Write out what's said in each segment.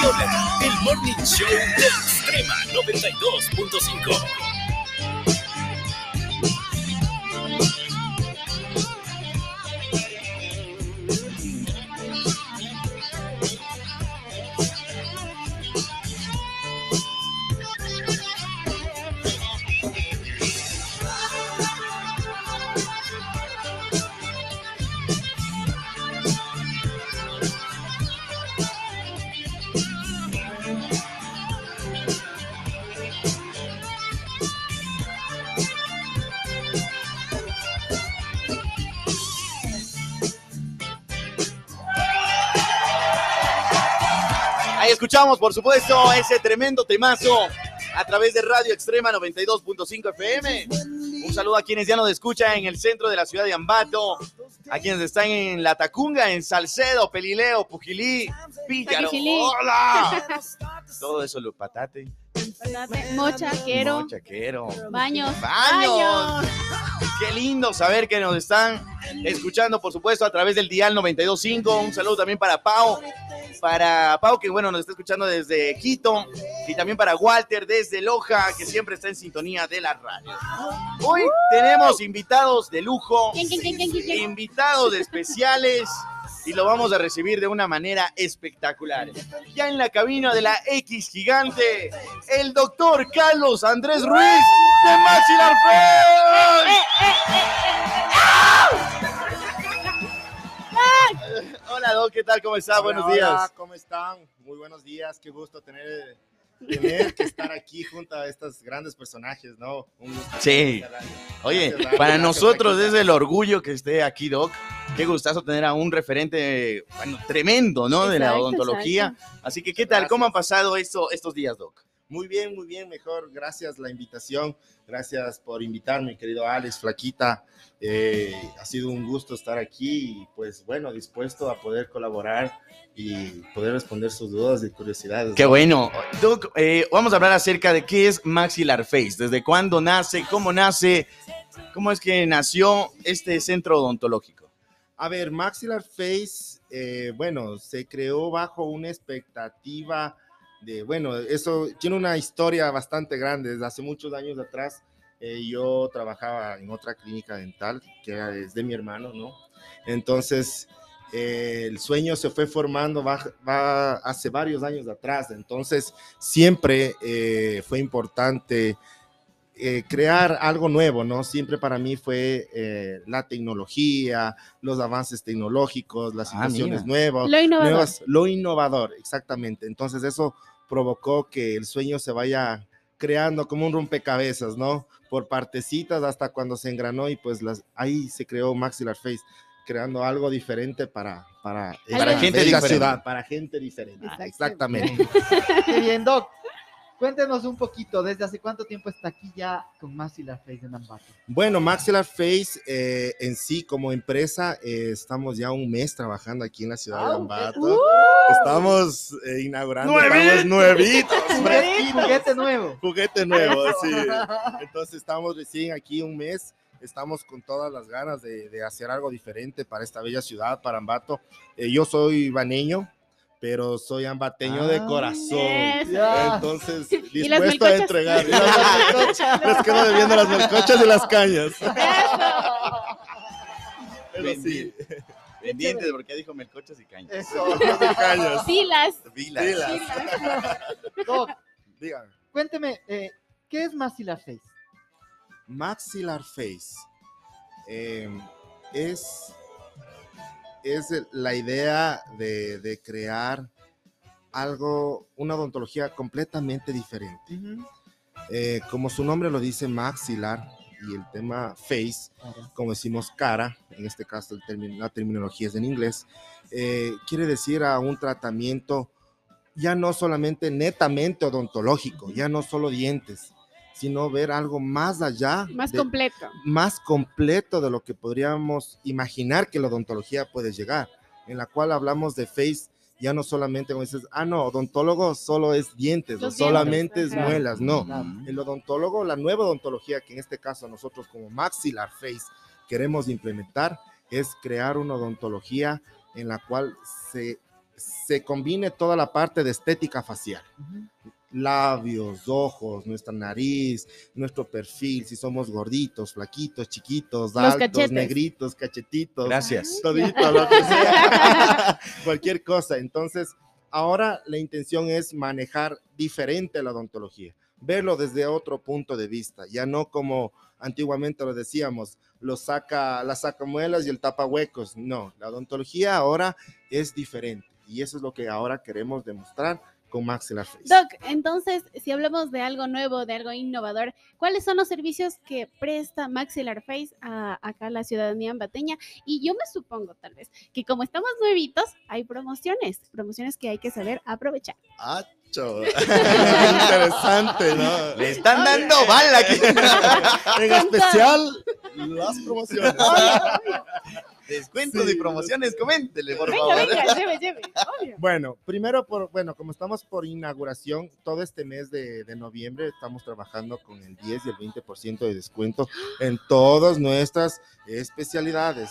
El Morning Show de Extrema 92.5. escuchamos, por supuesto, ese tremendo temazo a través de Radio Extrema 92.5 FM. Un saludo a quienes ya nos escuchan en el centro de la ciudad de Ambato, a quienes están en La Tacunga, en Salcedo, Pelileo, Pujilí, Píllaro. ¡Hola! Todo eso, lo patate. Mochaquero. Mochaquero. Baños. Baños. Qué lindo saber que nos están escuchando, por supuesto, a través del Dial 92.5. Un saludo también para Pau, para Pau, que bueno, nos está escuchando desde Quito, y también para Walter desde Loja, que siempre está en sintonía de la radio. Hoy tenemos invitados de lujo, invitados especiales, y lo vamos a recibir de una manera espectacular. Ya en la cabina de la X Gigante, el doctor Carlos Andrés Ruiz de Maxi Hola, Doc, ¿qué tal? ¿Cómo está? buenos días. Hola, ¿cómo están? Muy buenos días, qué gusto tener, tener que estar aquí junto a estos grandes personajes, ¿no? sí. Oye, para nosotros es el orgullo que esté aquí, Doc. Qué gustazo tener a un referente, bueno, tremendo, ¿no? de la odontología. Así que, ¿qué tal? ¿Cómo han pasado esto, estos días, Doc? Muy bien, muy bien, mejor. Gracias la invitación. Gracias por invitarme, querido Alex, Flaquita. Eh, ha sido un gusto estar aquí y pues bueno, dispuesto a poder colaborar y poder responder sus dudas y curiosidades. Qué bueno. Doc, eh, vamos a hablar acerca de qué es Maxillar Face, desde cuándo nace, cómo nace, cómo es que nació este centro odontológico. A ver, Maxillar Face, eh, bueno, se creó bajo una expectativa de, bueno, eso tiene una historia bastante grande. Desde hace muchos años atrás, eh, yo trabajaba en otra clínica dental, que es de mi hermano, ¿no? Entonces, eh, el sueño se fue formando hace varios años atrás. Entonces, siempre eh, fue importante crear algo nuevo, ¿no? Siempre para mí fue la tecnología, los avances tecnológicos, las ah, situaciones nuevas, lo innovador. lo innovador, exactamente. Entonces, eso provocó que el sueño se vaya creando como un rompecabezas, ¿no? Por partecitas hasta cuando se engranó y pues las, ahí se creó Maxillar Face, creando algo diferente para, para, para gente de la ciudad, para gente diferente. Exactamente. Qué bien, Doc. Cuéntenos un poquito, ¿desde hace cuánto tiempo está aquí ya con Maxillar Face en Ambato? Bueno, Maxillar Face eh, en sí como empresa, eh, estamos ya un mes trabajando aquí en la ciudad de Ambato. Uh. estamos eh, inaugurando, estamos nuevitos. Juguete nuevo. Juguete nuevo, sí. Entonces estamos recién aquí un mes estamos con todas las ganas de, de, hacer algo diferente para esta bella ciudad, para Ambato. yo soy baneño, pero soy ambateño de ah, corazón. Entonces, dispuesto a entregar. Les quedo debiendo las melcochas y las cañas. Pero sí. Pendientes, porque dijo melcochas y cañas. Eso, cañas. Filas. Filas. Doc, dígame. Cuénteme, eh, ¿qué es Maxillar Face? Maxillar Face eh, es es la idea de, crear algo, una odontología completamente diferente. Eh, como su nombre lo dice, maxilar y el tema face, como decimos cara, en este caso el la terminología es en inglés, eh, quiere decir a un tratamiento ya no solamente netamente odontológico, ya no solo dientes, sino ver algo más allá. Más completo. Más completo de lo que podríamos imaginar que la odontología puede llegar, en la cual hablamos de face, ya no solamente como dices, ah, no, odontólogo solo es dientes, o solamente es muelas, no. El odontólogo, la nueva odontología que en este caso nosotros como maxillar face queremos implementar, es crear una odontología en la cual se se combine toda la parte de estética facial. Labios, ojos, nuestra nariz, nuestro perfil, si somos gorditos, flaquitos, chiquitos, Los altos, cachetes. negritos, cachetitos. Gracias. Todito, lo que sea. Cualquier cosa. Entonces, ahora la intención es manejar diferente la odontología, verlo desde otro punto de vista, ya no como antiguamente lo decíamos, lo saca, la sacamuelas y el tapahuecos. No, la odontología ahora es diferente y eso es lo que ahora queremos demostrar con Maxillar Face. Doc, entonces, si hablamos de algo nuevo, de algo innovador, ¿cuáles son los servicios que presta Maxillar Face a acá a la ciudadanía ambateña? Y yo me supongo, tal vez, que como estamos nuevitos, hay promociones, promociones que hay que saber aprovechar. ¡Acho! Interesante, ¿no? Le están dando bala aquí. En especial las promociones. Descuentos Sí. y promociones, coméntele, por Venga, favor. venga, lleve, lleve. Obvio. Bueno, primero, por, bueno, como estamos por inauguración, todo este mes de, de noviembre estamos trabajando con el 10 y el 20% de descuento en todas nuestras especialidades,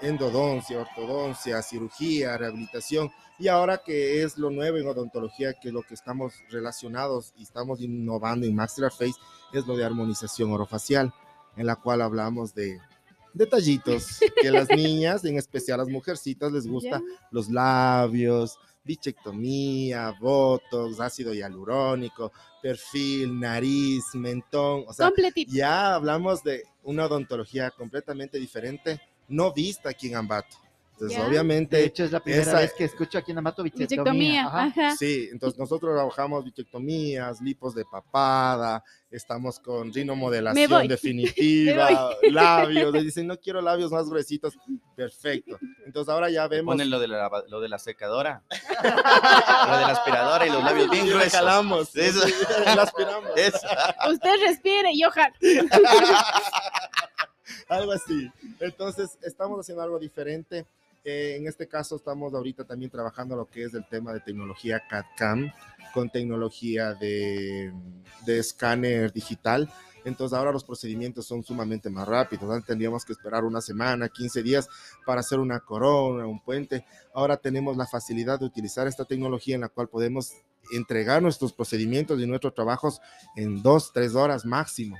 endodoncia, ortodoncia, cirugía, rehabilitación, y ahora que es lo nuevo en odontología, que es lo que estamos relacionados y estamos innovando en Maxillar Face, es lo de armonización orofacial, en la cual hablamos de detallitos que las niñas, en especial las mujercitas, les gusta los labios, bichectomía, botox, ácido hialurónico, perfil, nariz, mentón, o sea, Completito. ya hablamos de una odontología completamente diferente, no vista aquí en Ambato. Entonces, Ya. De obviamente, hecho, es la primera esa- vez que escucho aquí en Amato bichectomía. Bichectomía, Ajá. ajá. sí, entonces nosotros trabajamos bichectomías, lipos de papada, estamos con rinomodelación definitiva, labios, le dicen, no quiero labios más gruesitos, perfecto. Entonces ahora ya vemos... Ponen lo de la, lo de la secadora, lo de la aspiradora y los labios bien gruesos. jalamos, Eso. la aspiramos. Eso. Usted respire y ojalá. algo así. Entonces, estamos haciendo algo diferente. Eh, en este caso, estamos ahorita también trabajando lo que es el tema de tecnología CAD-CAM con tecnología de, de escáner digital. Entonces, ahora los procedimientos son sumamente más rápidos. Antes tendríamos que esperar una semana, 15 días para hacer una corona, un puente. Ahora tenemos la facilidad de utilizar esta tecnología en la cual podemos entregar nuestros procedimientos y nuestros trabajos en dos, tres horas máximo.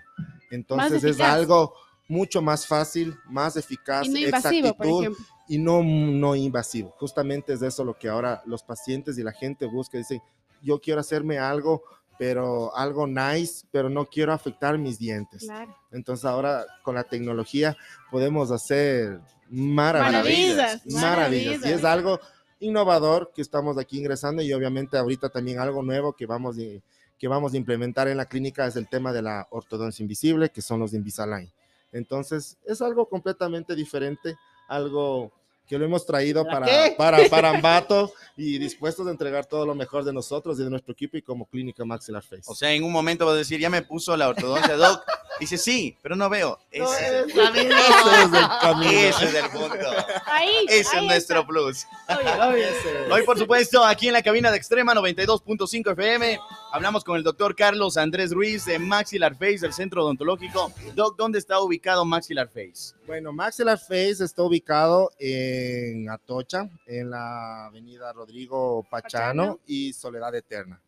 Entonces, es algo mucho más fácil, más eficaz, Y no invasivo, por exactitud ejemplo. Y no, no invasivo. Justamente es de eso lo que ahora los pacientes y la gente busca. Dicen, yo quiero hacerme algo, pero algo nice, pero no quiero afectar mis dientes. Claro. Entonces ahora con la tecnología podemos hacer maravillas. Maravillas, Maravillas. Y es algo innovador que estamos aquí ingresando y obviamente ahorita también algo nuevo que vamos, de- que vamos a implementar en la clínica es el tema de la ortodoncia invisible, que son los Invisalign. Entonces, es algo completamente diferente, algo que lo hemos traído ¿La para, para, para Ambato y dispuestos a entregar todo lo mejor de nosotros y de nuestro equipo y como clínica Maxillar Face. O sea, en un momento vas a decir, ya me puso la ortodoncia, Doc. Dice, sí, pero no veo. No, Ese, es la misma. ese es el camino. ese es el punto. Ahí. Ese ahí es nuestro está. plus. Hoy, por supuesto, aquí en la cabina de Extrema 92.5 FM, hablamos con el doctor Carlos Andrés Ruiz de Maxillar Face del Centro Odontológico. Doc, ¿dónde está ubicado Maxillar Face? Bueno, Maxillar Face está ubicado en Atocha, en la avenida Rodrigo Pachano, Pachano. y Soledad Eterna.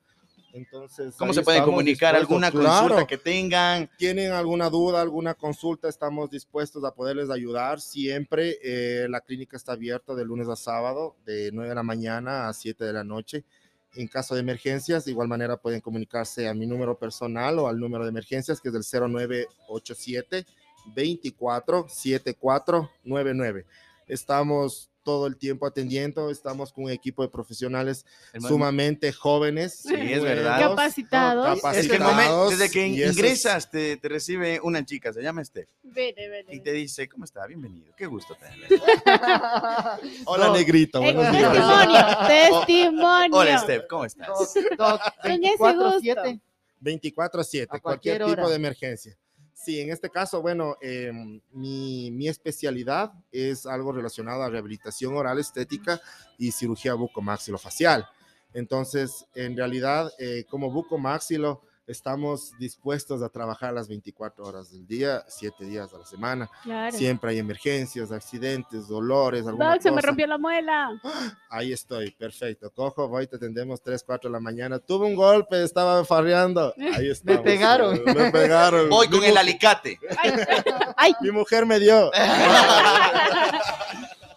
Entonces, ¿Cómo se pueden comunicar? ¿Alguna Claro. consulta que tengan? tienen alguna duda, alguna consulta, estamos dispuestos a poderles ayudar. Siempre eh, la clínica está abierta de lunes a sábado, de 9 de la mañana a 7 de la noche. En caso de emergencias, de igual manera pueden comunicarse a mi número personal o al número de emergencias, que es el 0987 24 7499. Estamos todo el tiempo atendiendo, estamos con un equipo de profesionales Hermano, sumamente jóvenes. Sí, es verdad. Capacitados. Es que el capacitados, momento, desde que y eso es- ingresas, te, te recibe una chica, se llama Steph, y te dice, ¿cómo está? Bienvenido, qué gusto tenerle. Hola, No. negrito. Buenos días. testimonio, testimonio. Hola, Steph, ¿cómo estás? Doc, Doc, Con ese 24/7. 24/7, A cualquier, cualquier tipo de emergencia. Sí, en este caso, bueno, mi, mi especialidad es algo relacionado a rehabilitación oral estética y cirugía bucomaxilofacial. Entonces, en realidad, eh, como bucomaxilo, estamos dispuestos a trabajar las 24 horas del día, 7 días a la semana. Claro. Siempre hay emergencias, accidentes, dolores, alguna Doc, se me rompió la muela. Ahí estoy, perfecto. Cojo, voy, te atendemos 3, 4 de la mañana. Tuve un golpe, estaba farreando. Ahí está. pegaron. Me pegaron. Voy con Mi el alicate. Ay, ay, Mi mujer me dio.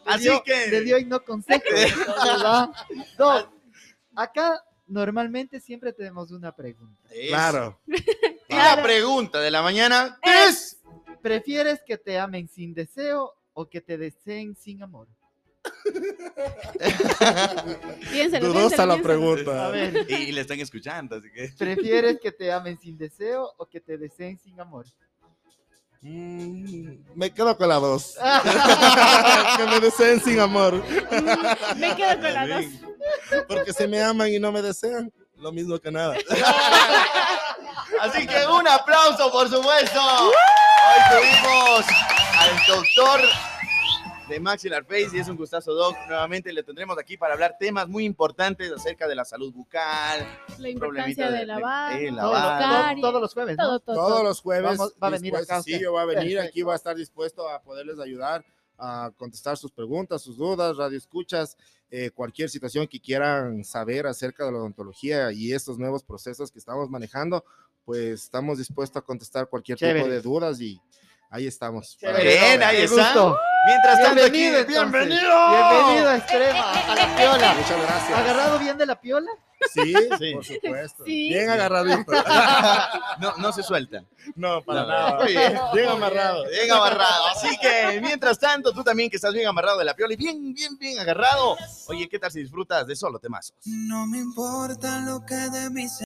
Así dio- que- Le dio y no consejo. ¿verdad? Doc, acá normalmente siempre tenemos una pregunta. Claro. Y la pregunta de la mañana es... ¿Prefieres que te amen sin deseo o que te deseen sin amor? piénselo, Dudosa piénselo, la piénselo. pregunta. A ver, Y, y le están escuchando, así que... ¿prefieres que te amen sin deseo o que te deseen sin amor? Mm, me quedo con la dos. que me deseen sin amor. Me quedo con la dos. Porque si me aman y no me desean, lo mismo que nada. Así que un aplauso, por supuesto. Hoy tuvimos al doctor de Maxilar Face y es un gustazo, Doc. Nuevamente le tendremos aquí para hablar temas muy importantes acerca de la salud bucal, La importancia de- de lavar, de- de Todos, lavar. caries, todos los jueves, ¿no? todo, todo, Todos todo. los jueves Vamos- va a venir acá Sí, voy a venir, aquí Perfecto. voy a estar dispuesto a poderles ayudar a contestar sus preguntas, sus dudas, radio escuchas, eh, cualquier situación que quieran saber acerca de la odontología y estos nuevos procesos que estamos manejando, pues estamos dispuestos a contestar cualquier Chévere. tipo de dudas y ahí estamos. Bien, ahí está. gusto. Mientras tanto aquí, Bienvenido, entonces. bienvenido. Bienvenido a Extrema, a la piola. Muchas gracias. ¿Agarrado bien de la piola? Sí, Sí. por supuesto. Sí. Bien agarradito. No, no se suelta. No, para No, nada. muy bien. Bien amarrado. Bien amarrado. Así que, mientras tanto, tú también que estás bien amarrado de la piola y bien, bien, bien agarrado. Oye, ¿qué tal si disfrutas de solo temazos? No me importa lo que de mí se